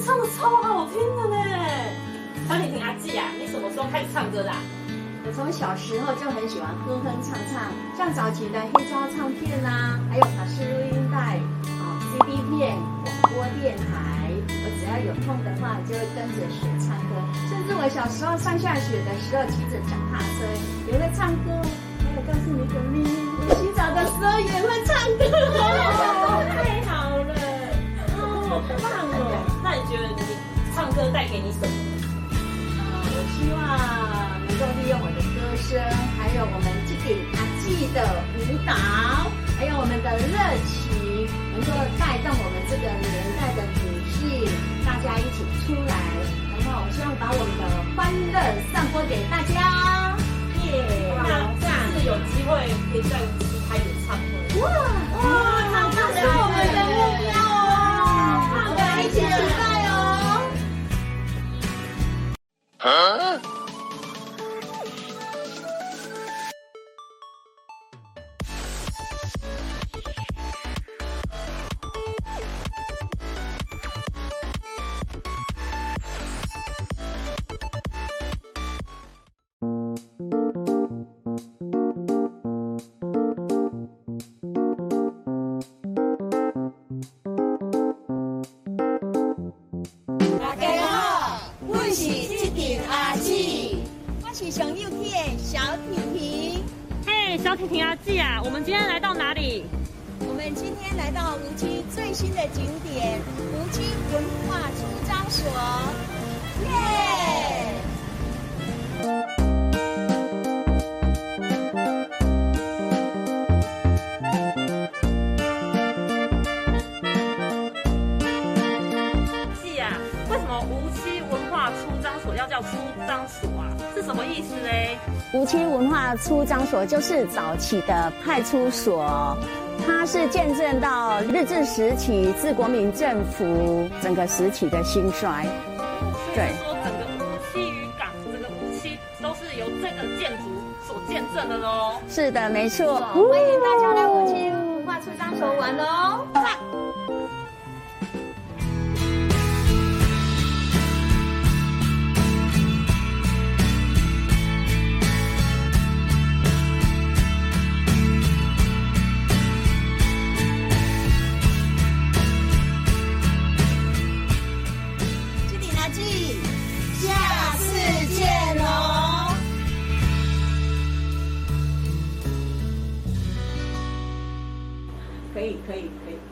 超好听的呢。小婷婷阿季啊，你什么时候开始唱歌的？我从小时候就很喜欢哼哼唱唱，像早期的黑胶唱片啦，还有卡式录音带、啊 CD 片、广播电台，我只要有空的话，就会跟着学唱歌。甚至我小时候上下学的时候，骑着脚踏车也会唱歌。还有告诉你一个秘密，我洗澡的时候也会唱歌。太好了，哦，觉得你唱歌带给你什么？我希望能够利用我的歌声，还有我们这顶阿季的舞蹈，还有我们的热情，能够带动我们这个年代的女性，大家一起出来，然后我希望把我们的欢乐散播给大家。我是上幼体的小婷婷。嘿，小婷婷阿记啊，我们今天来到哪里？我们今天来到无锡最新的景点——无锡文化出张叫出张所啊？是什么意思嘞？无锡文化出张所就是早期的派出所，它是见证到日治时期自国民政府整个时期的兴衰。对说整个无锡渔港，整个无锡都是由这个建筑所见证的喽。是的，没错。欢迎大家来无锡文化出张所玩哦！记，下次见喽！可以，可以，可以。